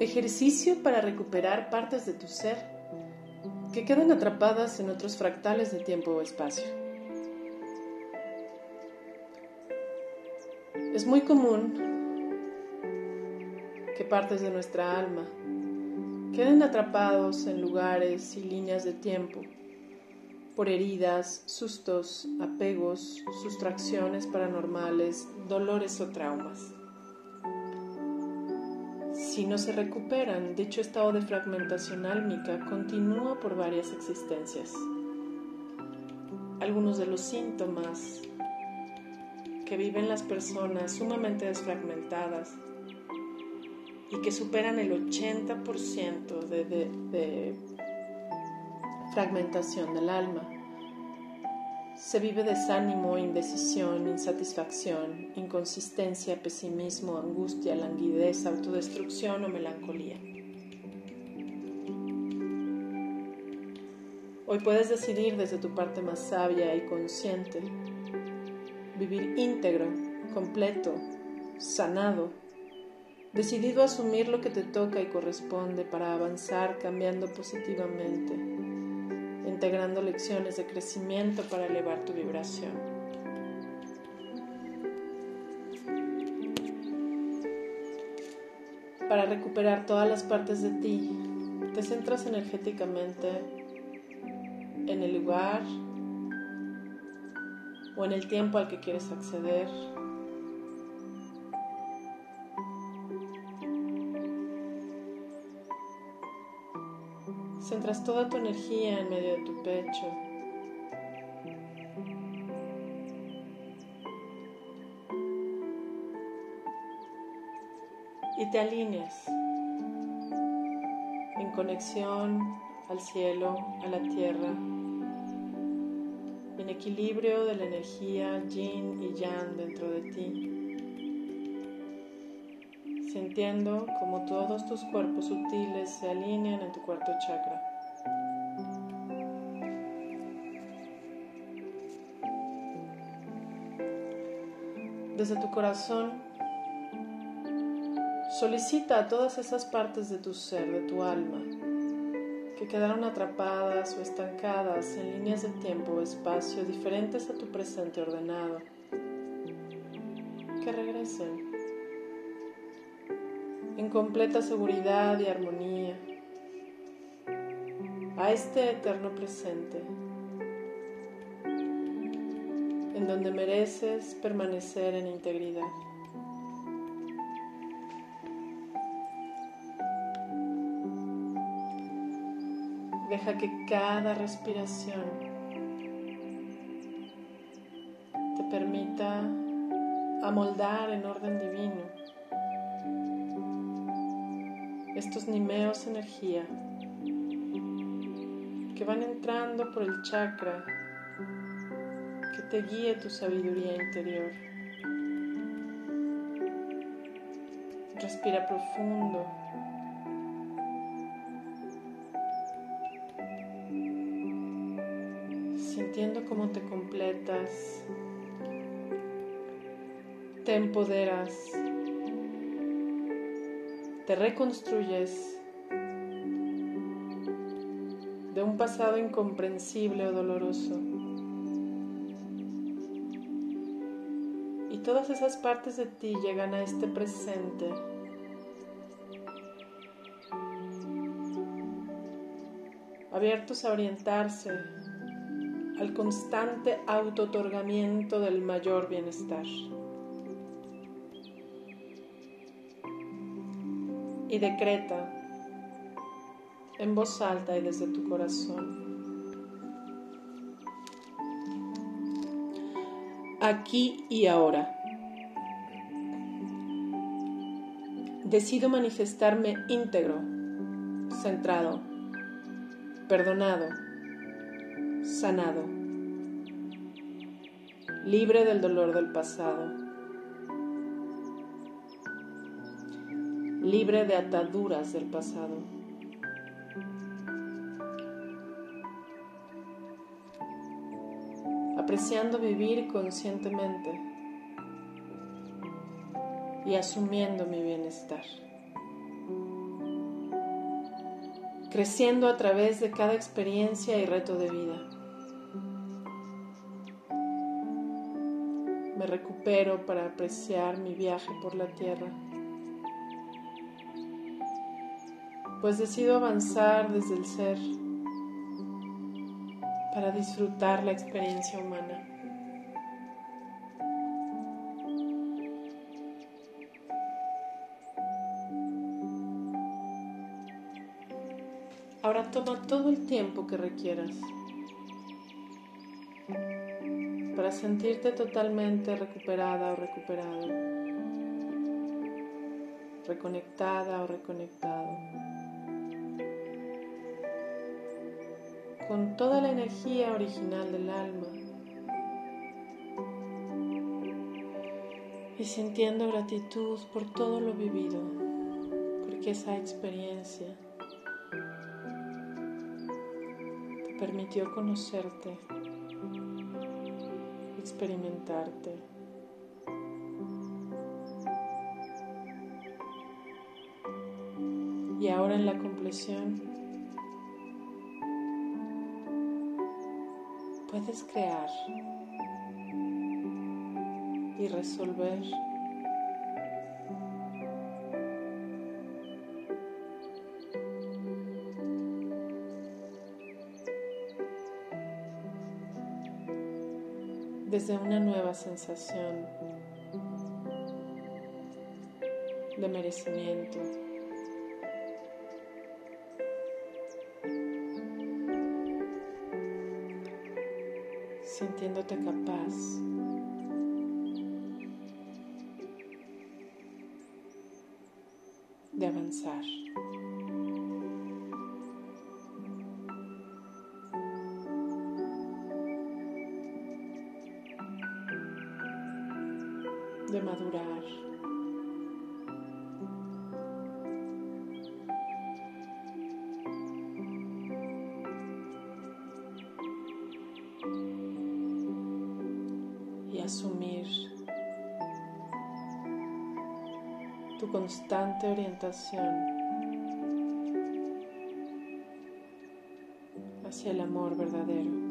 Ejercicio para recuperar partes de tu ser que quedan atrapadas en otros fractales de tiempo o espacio. Es muy común que partes de nuestra alma queden atrapados en lugares y líneas de tiempo por heridas, sustos, apegos, sustracciones paranormales, dolores o traumas si no se recuperan, dicho estado de fragmentación álmica continúa por varias existencias. Algunos de los síntomas que viven las personas sumamente desfragmentadas y que superan el 80% de, de, de fragmentación del alma se vive desánimo, indecisión, insatisfacción, inconsistencia, pesimismo, angustia, languidez, autodestrucción o melancolía. Hoy puedes decidir desde tu parte más sabia y consciente vivir íntegro, completo, sanado, decidido a asumir lo que te toca y corresponde para avanzar cambiando positivamente integrando lecciones de crecimiento para elevar tu vibración. Para recuperar todas las partes de ti, te centras energéticamente en el lugar o en el tiempo al que quieres acceder Centras toda tu energía en medio de tu pecho. Y te alineas en conexión al cielo, a la tierra, en equilibrio de la energía yin y yang dentro de ti sintiendo como todos tus cuerpos sutiles se alinean en tu cuarto chakra. Desde tu corazón, solicita a todas esas partes de tu ser, de tu alma, que quedaron atrapadas o estancadas en líneas de tiempo o espacio diferentes a tu presente ordenado, que regresen en completa seguridad y armonía a este eterno presente, en donde mereces permanecer en integridad. Deja que cada respiración te permita amoldar en orden divino estos nimeos energía que van entrando por el chakra que te guíe tu sabiduría interior. Respira profundo. Sintiendo cómo te completas, te empoderas te reconstruyes de un pasado incomprensible o doloroso. Y todas esas partes de ti llegan a este presente. abiertos a orientarse al constante auto-otorgamiento del mayor bienestar. Y decreta en voz alta y desde tu corazón. Aquí y ahora. Decido manifestarme íntegro, centrado, perdonado, sanado, libre del dolor del pasado libre de ataduras del pasado. Apreciando vivir conscientemente y asumiendo mi bienestar. creciendo a través de cada experiencia y reto de vida. Me recupero para apreciar mi viaje por la tierra, pues decido avanzar desde el ser para disfrutar la experiencia humana. Ahora toma todo el tiempo que requieras para sentirte totalmente recuperada o recuperado, reconectada o reconectado, con toda la energía original del alma y sintiendo gratitud por todo lo vivido, porque esa experiencia permitió conocerte, experimentarte. Y ahora en la compleción puedes crear y resolver desde una nueva sensación de merecimiento. Sintiéndote capaz de avanzar. de madurar. Tu constante orientación hacia el amor verdadero.